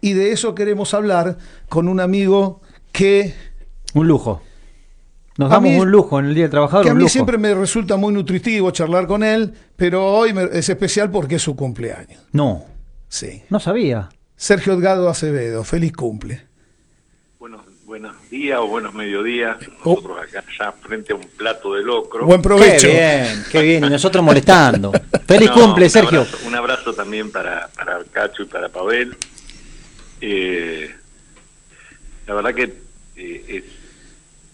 y de eso queremos hablar con un amigo que... Un lujo. Nos damos un lujo en el Día del Trabajador. Que a mí siempre me resulta muy nutritivo charlar con él, pero hoy es especial porque es su cumpleaños. No. Sí. No sabía. Sergio Edgardo Acevedo, feliz cumple. Buenos, buenos días o buenos mediodías. Oh. Nosotros acá ya frente a un plato de locro. Buen provecho. Qué bien, qué bien. Y nosotros molestando. feliz cumple, Sergio. un abrazo también para, para Cacho y para Pavel. Eh, la verdad que eh,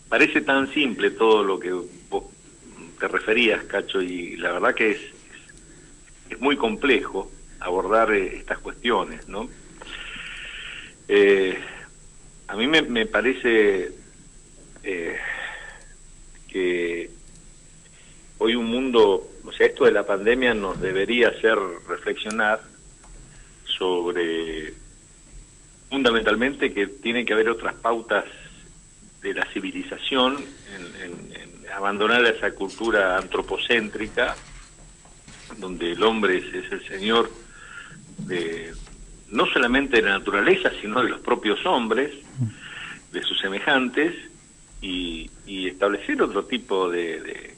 parece tan simple todo lo que vos te referías, Cacho, y la verdad que es, es muy complejo abordar eh, estas cuestiones, ¿no? a mí me, parece que hoy un mundo, o sea, esto de la pandemia nos debería hacer reflexionar sobre fundamentalmente que tiene que haber otras pautas de la civilización, en, abandonar esa cultura antropocéntrica, donde el hombre es, el señor de, no solamente de la naturaleza, sino de los propios hombres, de sus semejantes, y, establecer otro tipo de,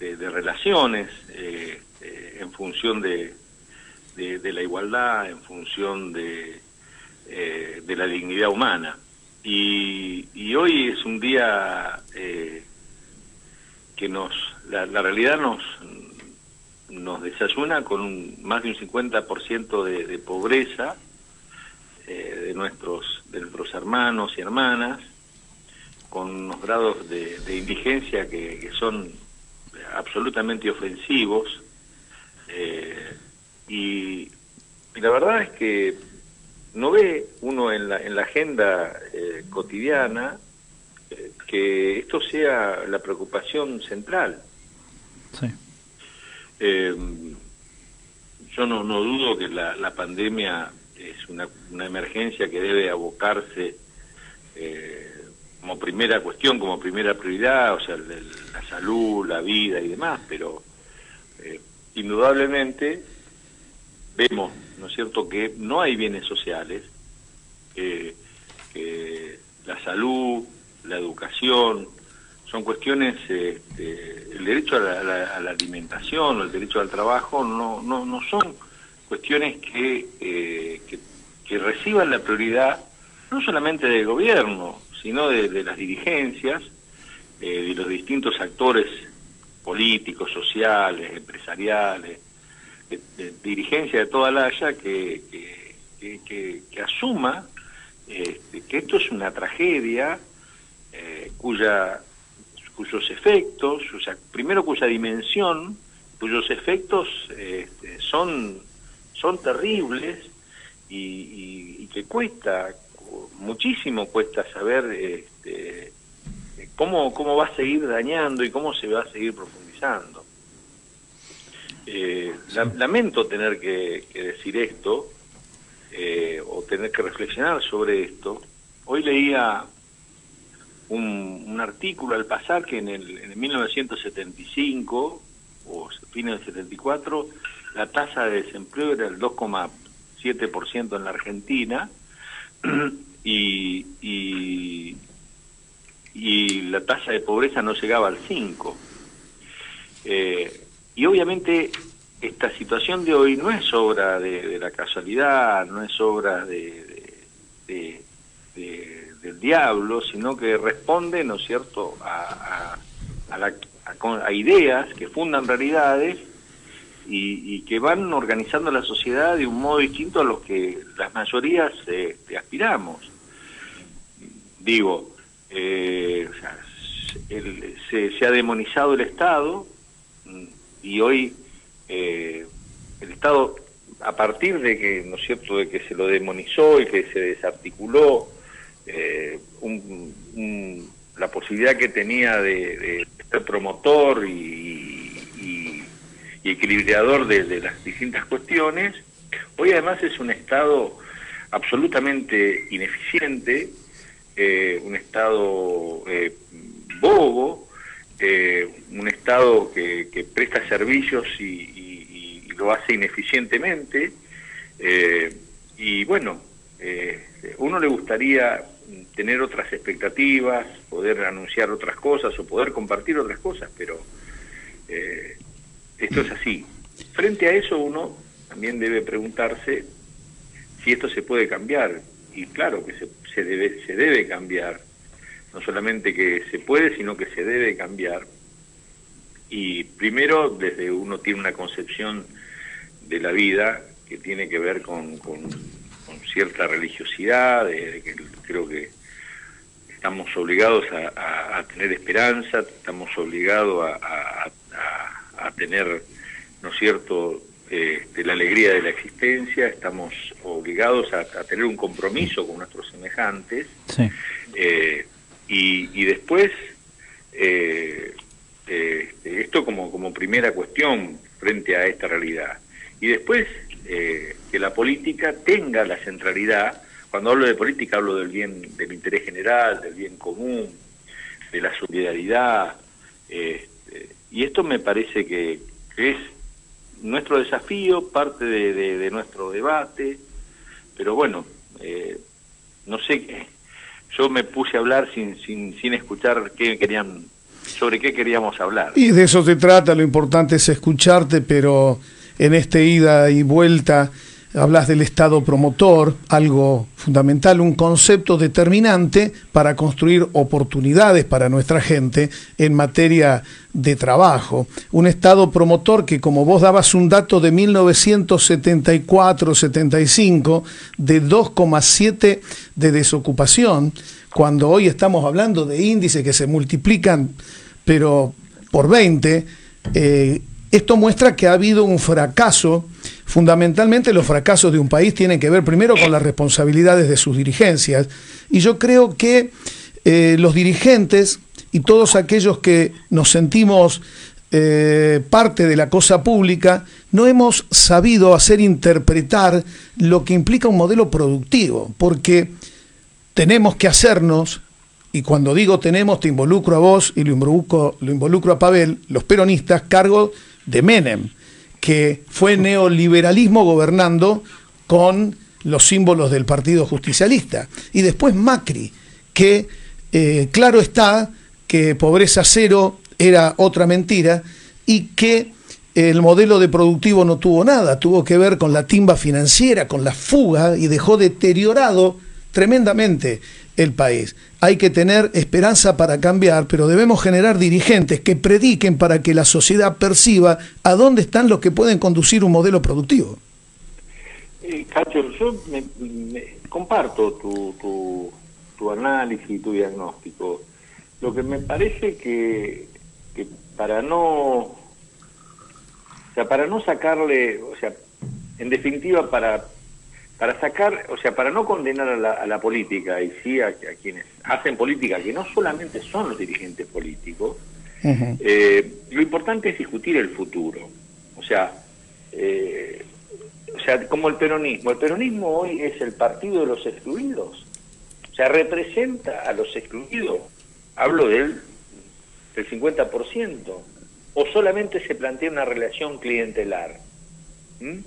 de, relaciones eh, eh, en función de, de la igualdad, en función de eh, de la dignidad humana. Y, hoy es un día eh, que nos, la, realidad nos, nos desayuna con un, más de un 50% de, de pobreza eh, de, nuestros, de nuestros hermanos y hermanas, con unos grados de, indigencia que, son absolutamente ofensivos. y, la verdad es que no ve uno en la, en la agenda eh, cotidiana eh, que esto sea la preocupación central. Sí. Em, yo no, no dudo que la, la pandemia es una, una, emergencia que debe abocarse eh, como primera cuestión, como primera prioridad, o sea, la salud, la vida y demás, pero indudablemente vemos ¿no es cierto?, que no hay bienes sociales, que la salud, la educación, son cuestiones, este, el derecho a la, alimentación el derecho al trabajo no, no, no son cuestiones que, eh, que, reciban la prioridad no solamente del gobierno, sino de, las dirigencias, eh, de los distintos actores políticos, sociales, empresariales, de, dirigencia de toda la Haya que, que, asuma este, que esto es una tragedia eh, cuya cuyos efectos, o sea, primero cuya dimensión, cuyos efectos este, son, son terribles y, que cuesta, muchísimo cuesta saber este, cómo, cómo va a seguir dañando y cómo se va a seguir profundizando. Eh, lamento tener que, decir esto eh, o tener que reflexionar sobre esto. Hoy leía un, artículo al pasar que en el, en 1975 o fines del 74 la tasa de desempleo era el 2,7% en la Argentina y, y, y, la tasa de pobreza no llegaba al 5%. Eh, y obviamente esta situación de hoy no es obra de, la casualidad, no es obra de, del diablo, sino que responde, ¿no es cierto?, a, a, ideas que fundan realidades y, que van organizando la sociedad de un modo distinto a los que las mayorías este, aspiramos. Digo, eh, se, se ha demonizado el Estado, y hoy eh, el Estado, a partir de que, ¿no es cierto?, de que se lo demonizó y que se desarticuló eh, la posibilidad que tenía de, ser promotor y, y, equilibrador de, las distintas cuestiones, hoy además es un Estado absolutamente ineficiente, eh, un Estado bobo, eh, un Estado que, presta servicios y, lo hace ineficientemente. Eh, y bueno, uno le gustaría tener otras expectativas, poder anunciar otras cosas o poder compartir otras cosas, pero esto es así. Frente a eso uno también debe preguntarse si esto se puede cambiar. Y claro que se, se, debe, se debe cambiar. No solamente que se puede, sino que se debe cambiar. Y primero, desde uno tiene una concepción de la vida que tiene que ver con, con, cierta religiosidad, de, que creo que estamos obligados a, tener esperanza, estamos obligados a, a tener, ¿no es cierto?, eh, de la alegría de la existencia, estamos obligados a, tener un compromiso con nuestros semejantes eh, y, después eh, esto como, como primera cuestión frente a esta realidad. Y después que la política tenga la centralidad cuando hablo de política hablo del bien del interés general del bien común de la solidaridad y esto me parece que es nuestro desafío, parte de, nuestro debate, pero bueno, eh, no sé, yo me puse a hablar sin, sin, sin escuchar qué querían, sobre qué queríamos hablar. Y de eso se trata, lo importante es escucharte, pero en este ida y vuelta hablas del Estado promotor, algo fundamental, un concepto determinante para construir oportunidades para nuestra gente en materia de trabajo. Un Estado promotor que, como vos dabas un dato de 1974-75, de 2,7 de desocupación, cuando hoy estamos hablando de índices que se multiplican, pero por 20, eh, esto muestra que ha habido un fracaso Fundamentalmente los fracasos de un país tienen que ver primero con las responsabilidades de sus dirigencias. Y yo creo que eh, los dirigentes y todos aquellos que nos sentimos eh, parte de la cosa pública, no hemos sabido hacer interpretar lo que implica un modelo productivo, porque tenemos que hacernos, y cuando digo tenemos, te involucro a vos y lo involucro, lo involucro a Pavel, los peronistas, cargo de Menem que fue neoliberalismo gobernando con los símbolos del Partido Justicialista. Y después Macri, que eh, claro está que pobreza cero era otra mentira y que el modelo de productivo no tuvo nada, tuvo que ver con la timba financiera, con la fuga y dejó deteriorado tremendamente el país. Hay que tener esperanza para cambiar, pero debemos generar dirigentes que prediquen para que la sociedad perciba a dónde están los que pueden conducir un modelo productivo. Eh, yo comparto tu, tu, tu análisis y tu diagnóstico. Lo que me parece que, que para no sea, para no sacarle, o sea, en definitiva, para para sacar, o sea, para no condenar a la, política y sí a, quienes hacen política, que no solamente son los dirigentes políticos, eh, lo importante es discutir el futuro. O sea, eh, o sea, como el peronismo. El peronismo hoy es el partido de los excluidos. O sea, representa a los excluidos. Hablo del, del 50%. O solamente se plantea una relación clientelar. ¿Mm?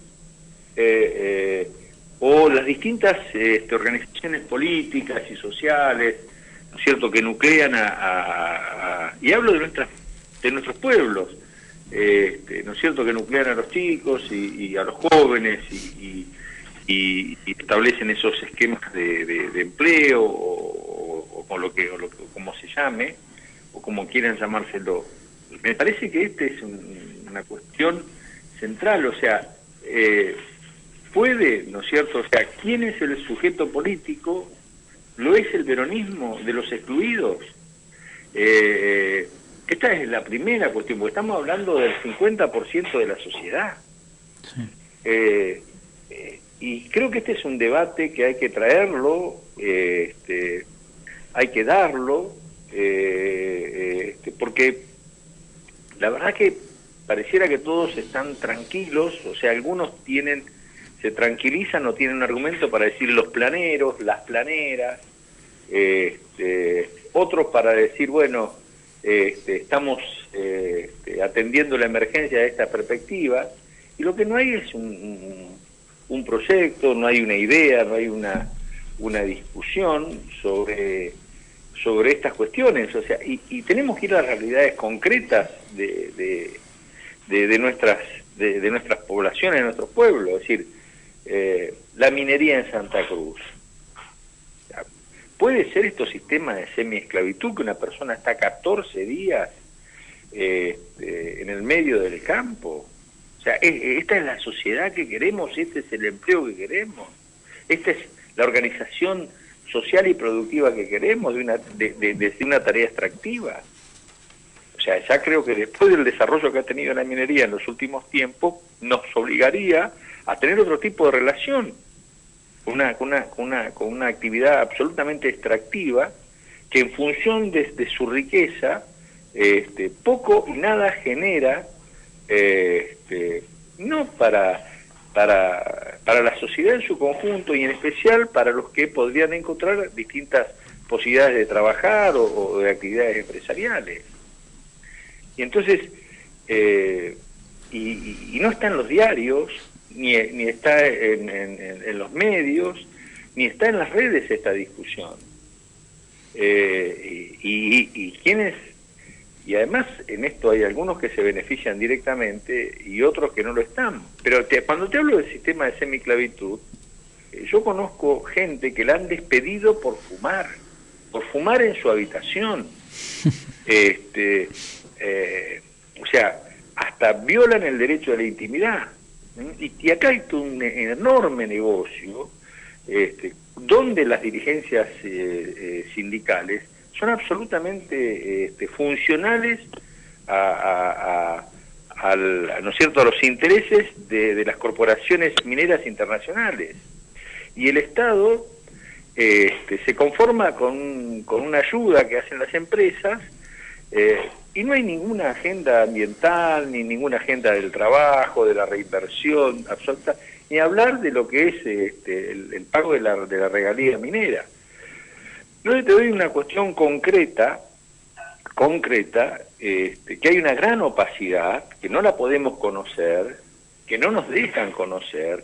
Eh, o las distintas este, organizaciones políticas y sociales, ¿no es cierto?, que nuclean a, y hablo de nuestras de nuestros pueblos, este, ¿no es cierto?, que nuclean a los chicos y, a los jóvenes y, establecen esos esquemas de, empleo o, con lo que, o lo, como se llame, o como quieran llamárselo. Me parece que esta es una cuestión central, o sea, eh, puede, ¿no es cierto? O sea, ¿quién es el sujeto político? ¿Lo es el peronismo de los excluidos? Eh, esta es la primera cuestión, porque estamos hablando del 50% de la sociedad. Eh, eh, y creo que este es un debate que hay que traerlo, este, hay que darlo, este, porque la verdad que pareciera que todos están tranquilos, o sea, algunos tienen se tranquilizan, no tienen un argumento para decir los planeros, las planeras, este, otros para decir, bueno, este, estamos este, atendiendo la emergencia de esta perspectiva, y lo que no hay es un, un, proyecto, no hay una idea, no hay una, una discusión sobre, sobre estas cuestiones, o sea, y, tenemos que ir a las realidades concretas de, de, nuestras, de, nuestras poblaciones, de nuestros pueblos, es decir, eh, la minería en Santa Cruz. ¿Puede ser esto sistema de semi-esclavitud que una persona está 14 días este, en el medio del campo? O sea, esta es la sociedad que queremos, este es el empleo que queremos, esta es la organización social y productiva que queremos de una, de, una tarea extractiva. O sea, ya creo que después del desarrollo que ha tenido la minería en los últimos tiempos, nos obligaría a tener otro tipo de relación, una, una, una, con una actividad absolutamente extractiva que en función de, su riqueza, este, poco y nada genera este, no para, para, para la sociedad en su conjunto y en especial para los que podrían encontrar distintas posibilidades de trabajar o, de actividades empresariales. Y entonces, eh, y, no está en los diarios, ni, ni está en, en, los medios, ni está en las redes esta discusión. Eh, y, y, quienes y además en esto hay algunos que se benefician directamente y otros que no lo están. Pero cuando te hablo del sistema de semiclavitud, eh, yo conozco gente que la han despedido por fumar, por fumar en su habitación. este, eh, o sea, hasta violan el derecho a la intimidad. Y, acá hay un enorme negocio este, donde las dirigencias eh, sindicales son absolutamente este, funcionales a, ¿no es cierto? a los intereses de, las corporaciones mineras internacionales. Y el Estado este, se conforma con, con, una ayuda que hacen las empresas eh, y no hay ninguna agenda ambiental, ni ninguna agenda del trabajo, de la reinversión absoluta, ni hablar de lo que es este, el, pago de la, de la regalía minera. Yo te doy una cuestión concreta, concreta, este, que hay una gran opacidad, que no la podemos conocer, que no nos dejan conocer,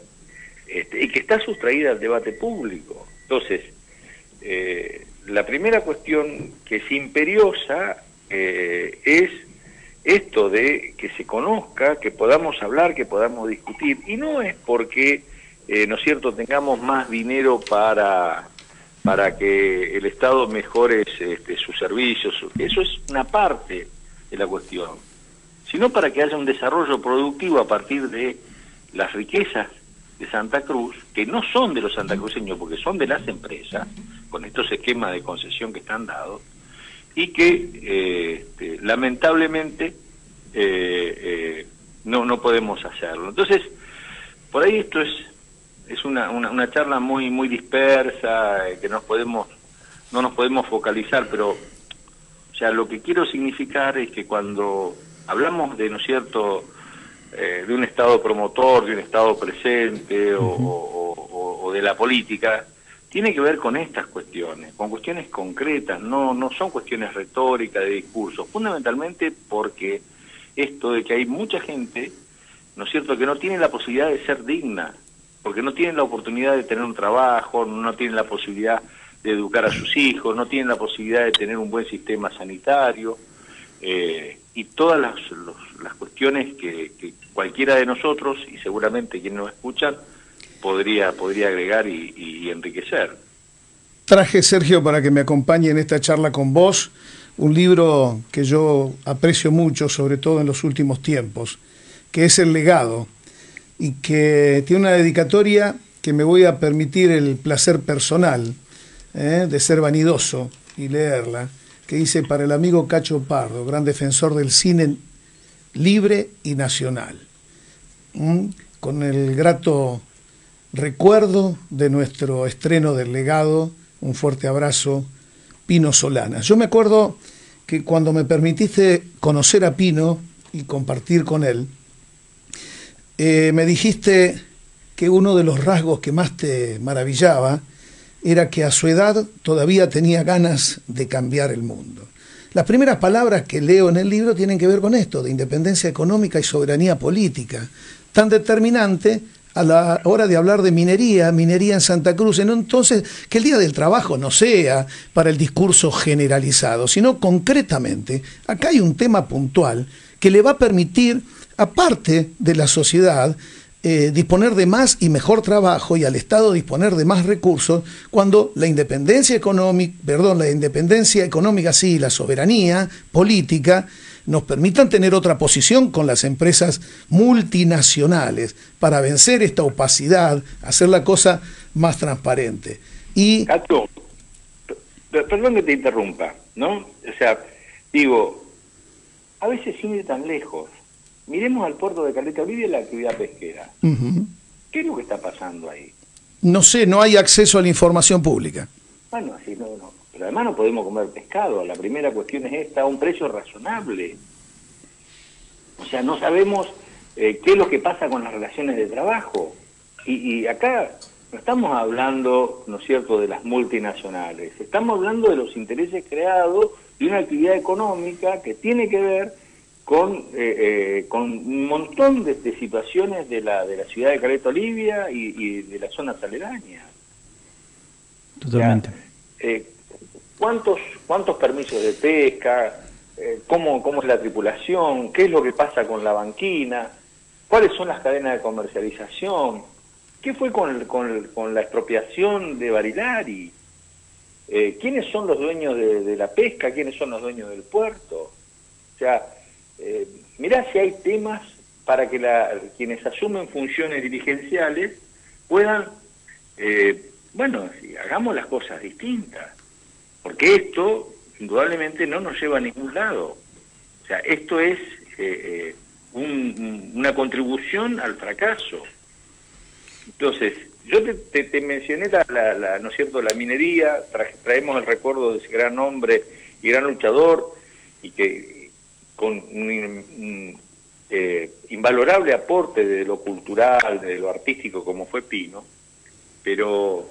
este, y que está sustraída al debate público. Entonces, eh, la primera cuestión que es imperiosa eh, es esto de que se conozca, que podamos hablar, que podamos discutir, y no es porque, eh, ¿no es cierto?, tengamos más dinero para para que el Estado mejore este, sus servicios, eso es una parte de la cuestión, sino para que haya un desarrollo productivo a partir de las riquezas de Santa Cruz, que no son de los santacruceños, porque son de las empresas, con estos esquemas de concesión que están dados, y que eh, este, lamentablemente eh, eh, no, no podemos hacerlo. Entonces, por ahí esto es es una, una, charla muy muy dispersa, que nos podemos, no nos podemos focalizar, pero o sea, lo que quiero significar es que cuando hablamos de, ¿no es cierto?, eh, de un Estado promotor, de un Estado presente o, o, de la política, tiene que ver con estas cuestiones, con cuestiones concretas, no, no son cuestiones retóricas de discursos, fundamentalmente porque esto de que hay mucha gente, ¿no es cierto?, que no tiene la posibilidad de ser digna, porque no tienen la oportunidad de tener un trabajo, no tienen la posibilidad de educar a sus hijos, no tienen la posibilidad de tener un buen sistema sanitario, eh, y todas las, las cuestiones que, cualquiera de nosotros, y seguramente quienes nos escuchan, podría, podría agregar y, enriquecer. Traje, Sergio, para que me acompañe en esta charla con vos, un libro que yo aprecio mucho, sobre todo en los últimos tiempos, que es El legado, y que tiene una dedicatoria que me voy a permitir el placer personal ¿eh? de ser vanidoso y leerla, que dice para el amigo Cacho Pardo, gran defensor del cine libre y nacional, con el grato recuerdo de nuestro estreno del legado, un fuerte abrazo, Pino Solana. Yo me acuerdo que cuando me permitiste conocer a Pino y compartir con él, eh, me dijiste que uno de los rasgos que más te maravillaba era que a su edad todavía tenía ganas de cambiar el mundo. Las primeras palabras que leo en el libro tienen que ver con esto, de independencia económica y soberanía política, tan determinante a la hora de hablar de minería, minería en Santa Cruz. Entonces, que el Día del Trabajo no sea para el discurso generalizado, sino concretamente, acá hay un tema puntual que le va a permitir, aparte de la sociedad, eh, disponer de más y mejor trabajo y al Estado disponer de más recursos cuando la independencia económica, perdón, la independencia económica sí, la soberanía política nos permitan tener otra posición con las empresas multinacionales para vencer esta opacidad, hacer la cosa más transparente. Y Cato, perdón que te interrumpa, ¿no? O sea, digo, a veces sin ir tan lejos, Miremos al puerto de Caleta Olivia y la actividad pesquera. ¿Qué es lo que está pasando ahí? No sé, no hay acceso a la información pública. Bueno, así no, no. Además no podemos comer pescado. La primera cuestión es esta, a un precio razonable. O sea, no sabemos eh, qué es lo que pasa con las relaciones de trabajo. Y, y acá no estamos hablando, ¿no es cierto?, de las multinacionales. Estamos hablando de los intereses creados de una actividad económica que tiene que ver con, eh, eh, con un montón de, situaciones de la, de la ciudad de Caleta Olivia y, de la zona aledañas. Totalmente. Eh, ¿cuántos, ¿Cuántos permisos de pesca? cómo, ¿Cómo es la tripulación? ¿Qué es lo que pasa con la banquina? ¿Cuáles son las cadenas de comercialización? ¿Qué fue con, con, con la expropiación de Barilari? ¿Quiénes son los dueños de, de la pesca? ¿Quiénes son los dueños del puerto? O sea, eh, mirá si hay temas para que la, quienes asumen funciones dirigenciales puedan, eh, bueno, hagamos las cosas distintas, porque esto indudablemente no nos lleva a ningún lado. O sea, esto es eh, una contribución al fracaso. Entonces, yo te, mencioné la, ¿no es cierto?, la minería, traemos el recuerdo de ese gran hombre y gran luchador, y que con un, eh, invalorable aporte de lo cultural, de lo artístico como fue Pino, pero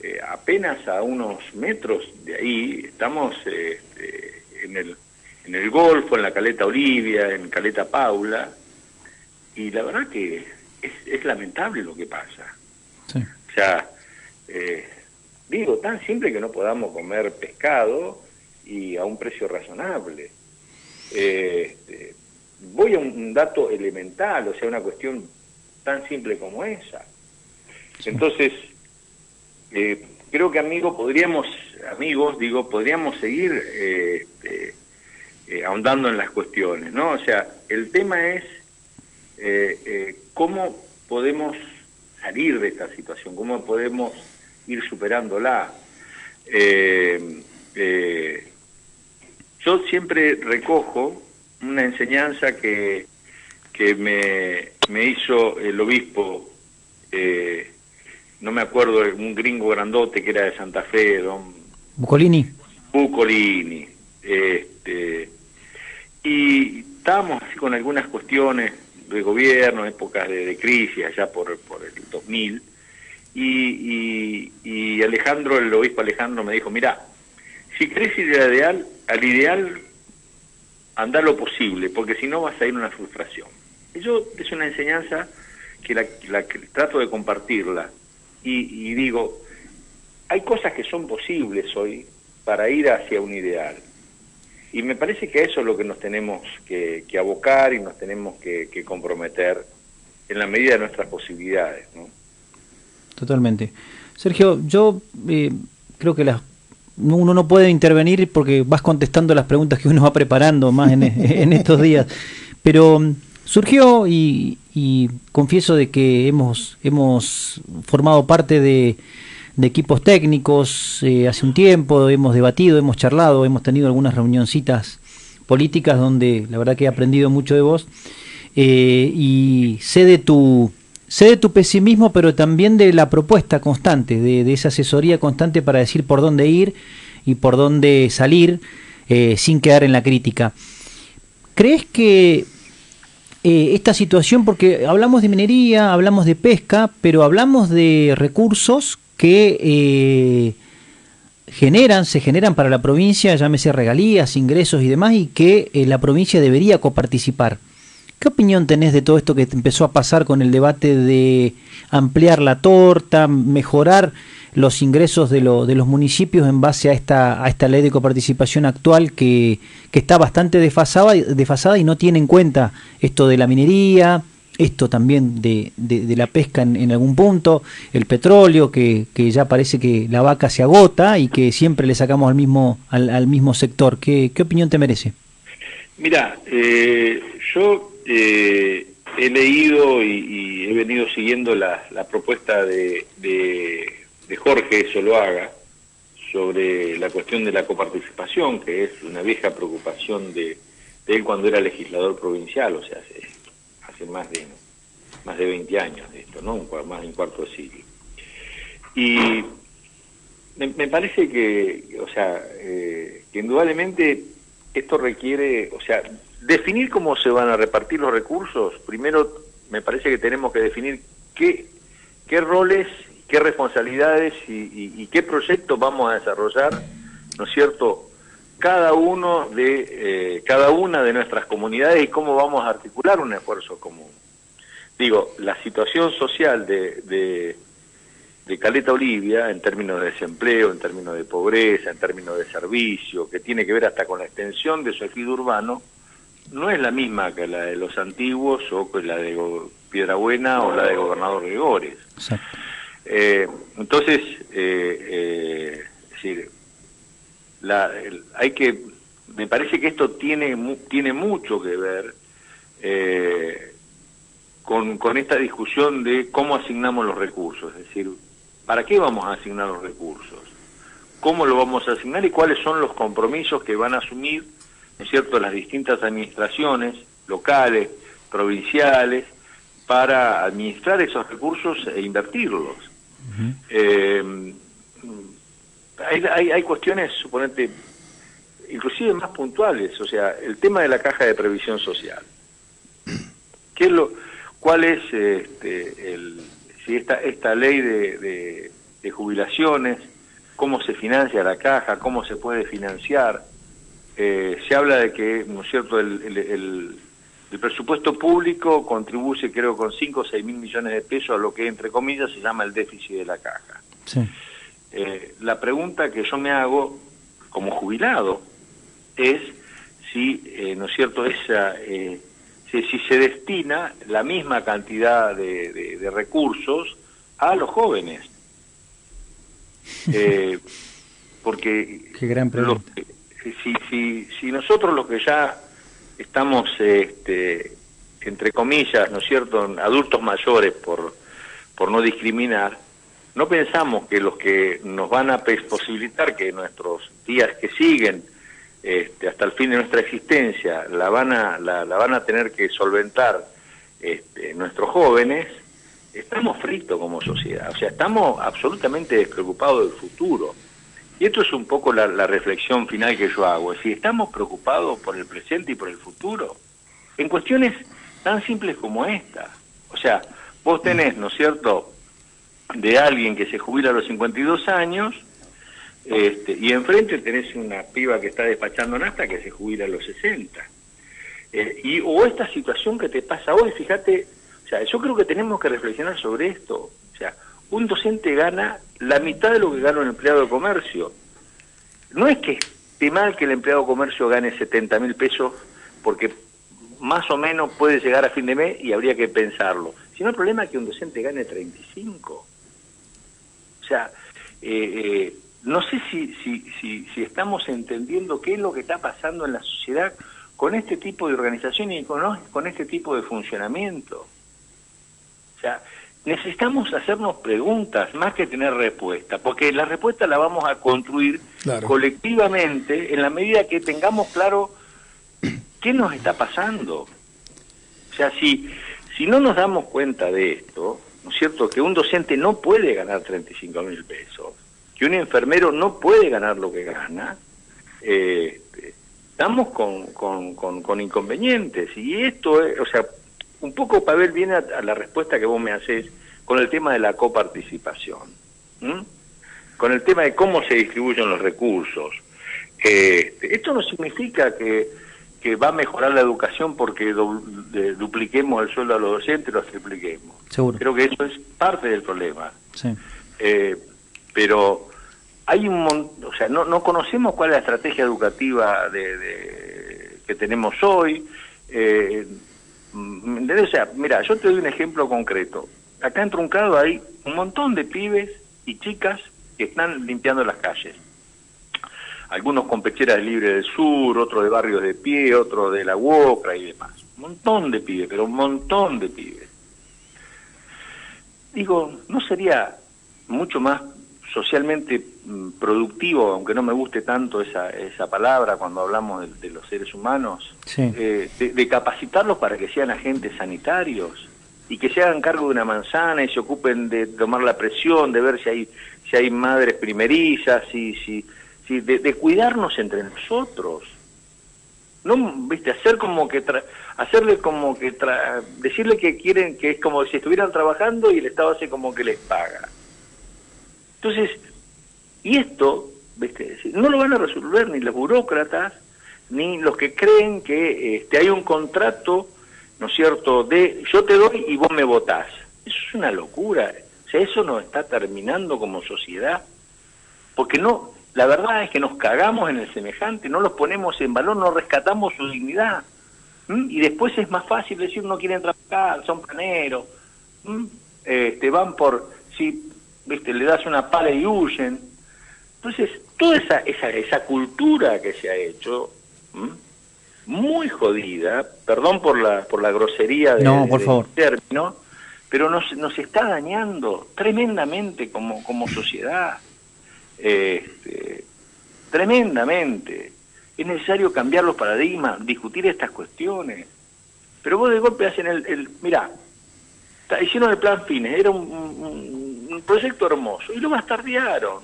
eh, apenas a unos metros de ahí estamos este, en, el, en el Golfo, en la Caleta Olivia, en Caleta Paula, y la verdad que es, es lamentable lo que pasa. O sea, eh, digo, tan simple que no podamos comer pescado y a un precio razonable. Eh, voy a un dato elemental, o sea, una cuestión tan simple como esa. Entonces, eh, creo que amigos podríamos, amigos, digo, podríamos seguir eh, este, ahondando en las cuestiones, ¿no? O sea, el tema es cómo podemos salir de esta situación, cómo podemos ir superándola. Eh, yo siempre recojo una enseñanza que, que me, me hizo el obispo, eh, no me acuerdo, un gringo grandote que era de Santa Fe, don... Bucolini. Bucolini. Este, y estábamos así con algunas cuestiones de gobierno, épocas de, crisis, allá por, por el 2000, y, y, Alejandro, el obispo Alejandro me dijo, mira, si crees ir al ideal, al ideal andar lo posible, porque si no vas a ir a una frustración. Eso es una enseñanza que, la, trato de compartirla y, digo, hay cosas que son posibles hoy para ir hacia un ideal. Y me parece que eso es lo que nos tenemos que, abocar y nos tenemos que, comprometer en la medida de nuestras posibilidades. ¿no? Totalmente. Sergio, yo eh, creo que las uno no puede intervenir porque vas contestando las preguntas que uno va preparando más en, estos días. Pero surgió y, confieso de que hemos, hemos formado parte de, equipos técnicos eh, hace un tiempo, hemos debatido, hemos charlado, hemos tenido algunas reunioncitas políticas donde la verdad que he aprendido mucho de vos eh, y sé de tu sé de tu pesimismo, pero también de la propuesta constante, de, esa asesoría constante para decir por dónde ir y por dónde salir eh, sin quedar en la crítica. ¿Crees que eh, esta situación, porque hablamos de minería, hablamos de pesca, pero hablamos de recursos que eh, generan, se generan para la provincia, llámese regalías, ingresos y demás, y que la provincia debería coparticipar. ¿Qué opinión tenés de todo esto que empezó a pasar con el debate de ampliar la torta, mejorar los ingresos de, de los municipios en base a esta, a esta ley de coparticipación actual que, está bastante desfasada, y no tiene en cuenta esto de la minería, esto también de, la pesca en, algún punto, el petróleo, que, que, ya parece que la vaca se agota y que siempre le sacamos al mismo, al, mismo sector. ¿Qué, ¿Qué, opinión te merece? Mira, eh, yo eh, he leído y, he venido siguiendo la, propuesta de, de, Jorge Soloaga sobre la cuestión de la coparticipación, que es una vieja preocupación de, él cuando era legislador provincial, o sea, hace, hace, más de más de 20 años de esto, ¿no? Más de un cuarto de siglo. Y me, parece que, o sea, eh, que indudablemente esto requiere, o sea, definir cómo se van a repartir los recursos, primero me parece que tenemos que definir qué, qué roles, qué responsabilidades y, qué proyectos vamos a desarrollar, ¿no es cierto?, cada uno de eh, cada una de nuestras comunidades y cómo vamos a articular un esfuerzo común. Digo, la situación social de, de, de Caleta Olivia, en términos de desempleo, en términos de pobreza, en términos de servicio, que tiene que ver hasta con la extensión de su ejido urbano, no es la misma que la de los antiguos o que la de Piedrabuena o la de Gobernador Gregores. Eh, entonces, eh, eh, la, hay que, me parece que esto tiene, tiene mucho que ver con, con esta discusión de cómo asignamos los recursos, es decir, ¿para qué vamos a asignar los recursos? ¿Cómo lo vamos a asignar y cuáles son los compromisos que van a asumir ¿no es cierto?, las distintas administraciones locales, provinciales, para administrar esos recursos e invertirlos. Eh, hay, hay, cuestiones, suponete, inclusive más puntuales, o sea, el tema de la caja de previsión social. ¿Qué es lo, ¿Cuál es este, el, si esta, esta ley de, de jubilaciones, cómo se financia la caja, cómo se puede financiar? Eh, se habla de que, ¿no es cierto?, el, el, presupuesto público contribuye, creo, con 5 o 6 mil millones de pesos a lo que, entre comillas, se llama el déficit de la caja. Eh, la pregunta que yo me hago, como jubilado, es si, eh, ¿no es cierto?, esa, si, si, se destina la misma cantidad de, de, recursos a los jóvenes. porque Qué gran pregunta si, si, si nosotros los que ya estamos, este, entre comillas, ¿no es cierto?, adultos mayores por, por no discriminar, no pensamos que los que nos van a posibilitar que nuestros días que siguen este, hasta el fin de nuestra existencia la van a, la, van a tener que solventar este, nuestros jóvenes, estamos fritos como sociedad, o sea, estamos absolutamente despreocupados del futuro. Y esto es un poco la, reflexión final que yo hago. Si estamos preocupados por el presente y por el futuro, en cuestiones tan simples como esta. O sea, vos tenés, ¿no es cierto?, de alguien que se jubila a los 52 años este, y enfrente tenés una piba que está despachando nasta que se jubila a los 60. Eh, y, o esta situación que te pasa hoy, fíjate, o sea, yo creo que tenemos que reflexionar sobre esto. O sea, un docente gana la mitad de lo que gana un empleado de comercio. No es que esté mal que el empleado de comercio gane 70 mil pesos, porque más o menos puede llegar a fin de mes y habría que pensarlo. Sino el problema es que un docente gane 35. O sea, eh, eh, no sé si, si, si, si estamos entendiendo qué es lo que está pasando en la sociedad con este tipo de organización y con, con este tipo de funcionamiento. O sea, necesitamos hacernos preguntas más que tener respuesta, porque la respuesta la vamos a construir colectivamente en la medida que tengamos claro qué nos está pasando. O sea, si, si no nos damos cuenta de esto, ¿no es cierto? Que un docente no puede ganar 35 mil pesos, que un enfermero no puede ganar lo que gana, eh, estamos con, con, con, inconvenientes. Y esto, es, o sea, un poco Pavel viene a, a, la respuesta que vos me haces con el tema de la coparticipación, con el tema de cómo se distribuyen los recursos. Eh, esto no significa que, que va a mejorar la educación porque dupliquemos el sueldo a los docentes, lo tripliquemos. Seguro. Creo que eso es parte del problema. Sí. Eh, pero hay un o sea, no, no conocemos cuál es la estrategia educativa de, que tenemos hoy. Eh, o sea, mira, yo te doy un ejemplo concreto. Acá en Truncado hay un montón de pibes y chicas que están limpiando las calles algunos con pecheras libre del sur, otros de barrios de pie, otros de la UOCRA y demás. Un montón de pibes, pero un montón de pibes. Digo, ¿no sería mucho más socialmente mm, productivo, aunque no me guste tanto esa, esa palabra cuando hablamos de, los seres humanos, eh, de, capacitarlos para que sean agentes sanitarios y que se hagan cargo de una manzana y se ocupen de tomar la presión, de ver si hay, si hay madres primerizas, si, si, de, cuidarnos entre nosotros. No, viste, hacer como que hacerle como que decirle que quieren que es como si estuvieran trabajando y el Estado hace como que les paga. Entonces, y esto, viste, no lo van a resolver ni los burócratas ni los que creen que este hay un contrato, ¿no es cierto?, de yo te doy y vos me votás. Eso es una locura. O sea, eso nos está terminando como sociedad. Porque no, la verdad es que nos cagamos en el semejante, no los ponemos en valor, no rescatamos su dignidad. Y después es más fácil decir no quieren trabajar, son paneros, este, van por, si viste, le das una pala y huyen. Entonces, toda esa, esa, esa cultura que se ha hecho, muy jodida, perdón por la, por la grosería de, no, por favor. término, pero nos, nos está dañando tremendamente como, como sociedad este, tremendamente. Es necesario cambiar los paradigmas, discutir estas cuestiones. Pero vos de golpe hacen el... el mirá, hicieron el plan Fines, era un, proyecto hermoso, y lo bastardearon.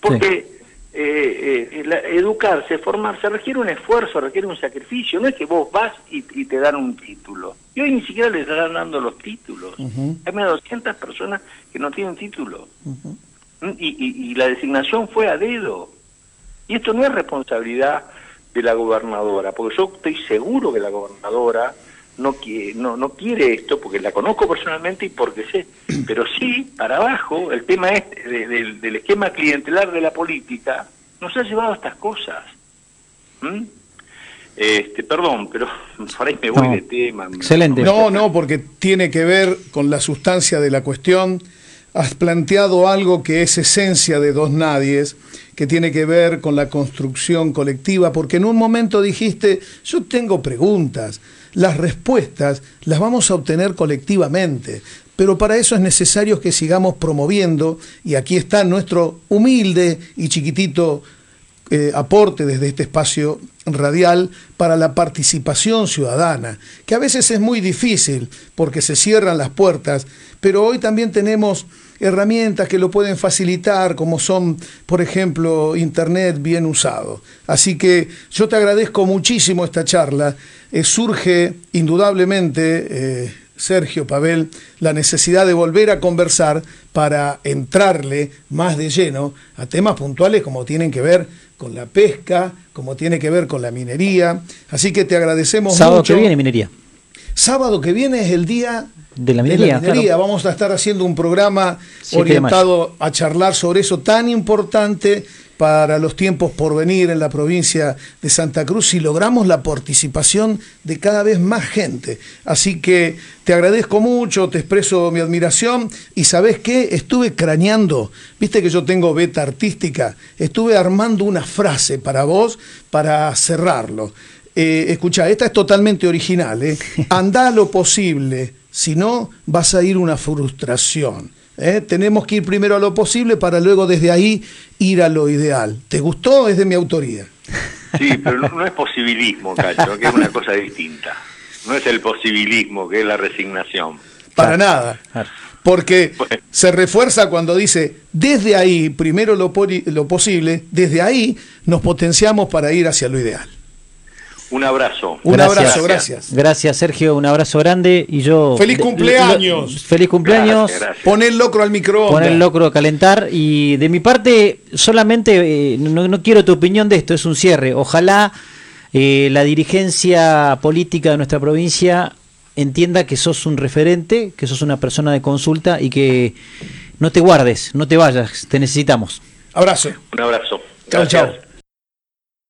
Porque eh, eh, educarse, formarse, requiere un esfuerzo, requiere un sacrificio. No es que vos vas y, te dan un título. Y hoy ni siquiera les están dando los títulos. Hay más de 200 personas que no tienen título y, la designación fue a dedo. Y esto no es responsabilidad de la gobernadora, porque yo estoy seguro que la gobernadora no quiere, no, no quiere esto, porque la conozco personalmente y porque sé, pero sí, para abajo, el tema este del esquema clientelar de la política nos ha llevado a estas cosas. ¿Mm? Este, perdón, pero por ahí me voy de tema. Excelente. No, no, porque tiene que ver con la sustancia de la cuestión has planteado algo que es esencia de Dos Nadies, que tiene que ver con la construcción colectiva, porque en un momento dijiste, yo tengo preguntas, las respuestas las vamos a obtener colectivamente, pero para eso es necesario que sigamos promoviendo, y aquí está nuestro humilde y chiquitito eh, aporte desde este espacio radial para la participación ciudadana, que a veces es muy difícil porque se cierran las puertas, pero hoy también tenemos herramientas que lo pueden facilitar, como son, por ejemplo, Internet bien usado. Así que yo te agradezco muchísimo esta charla. Eh, surge indudablemente, eh, Sergio Pavel, la necesidad de volver a conversar para entrarle más de lleno a temas puntuales como tienen que ver con la pesca, como tiene que ver con la minería. Así que te agradecemos Sábado mucho. que viene minería. Sábado que viene es el día de la minería. Vamos a estar haciendo un programa orientado a charlar sobre eso tan importante para los tiempos por venir en la provincia de Santa Cruz si logramos la participación de cada vez más gente. Así que te agradezco mucho, te expreso mi admiración y sabes qué, estuve craneando, viste que yo tengo beta artística, estuve armando una frase para vos para cerrarlo. Eh, escucha, esta es totalmente original, ¿eh? Anda lo posible si no vas a ir una frustración. ¿Eh? Tenemos que ir primero a lo posible para luego desde ahí ir a lo ideal. ¿Te gustó? Es de mi autoría. Sí, pero no, es posibilismo, Cacho, que es una cosa distinta. No es el posibilismo, que es la resignación. Para nada. Porque se refuerza cuando dice, desde ahí, primero lo, lo posible, desde ahí nos potenciamos para ir hacia lo ideal. Un abrazo. Un abrazo, gracias. Gracias, Sergio, un abrazo grande y yo... ¡Feliz cumpleaños! ¡Feliz cumpleaños! Pon el locro al micrófono. Pon el locro a calentar y de mi parte solamente, eh, no, quiero tu opinión de esto, es un cierre. Ojalá eh, la dirigencia política de nuestra provincia entienda que sos un referente, que sos una persona de consulta y que no te guardes, no te vayas, te necesitamos. Abrazo. Un abrazo. Chao, chao.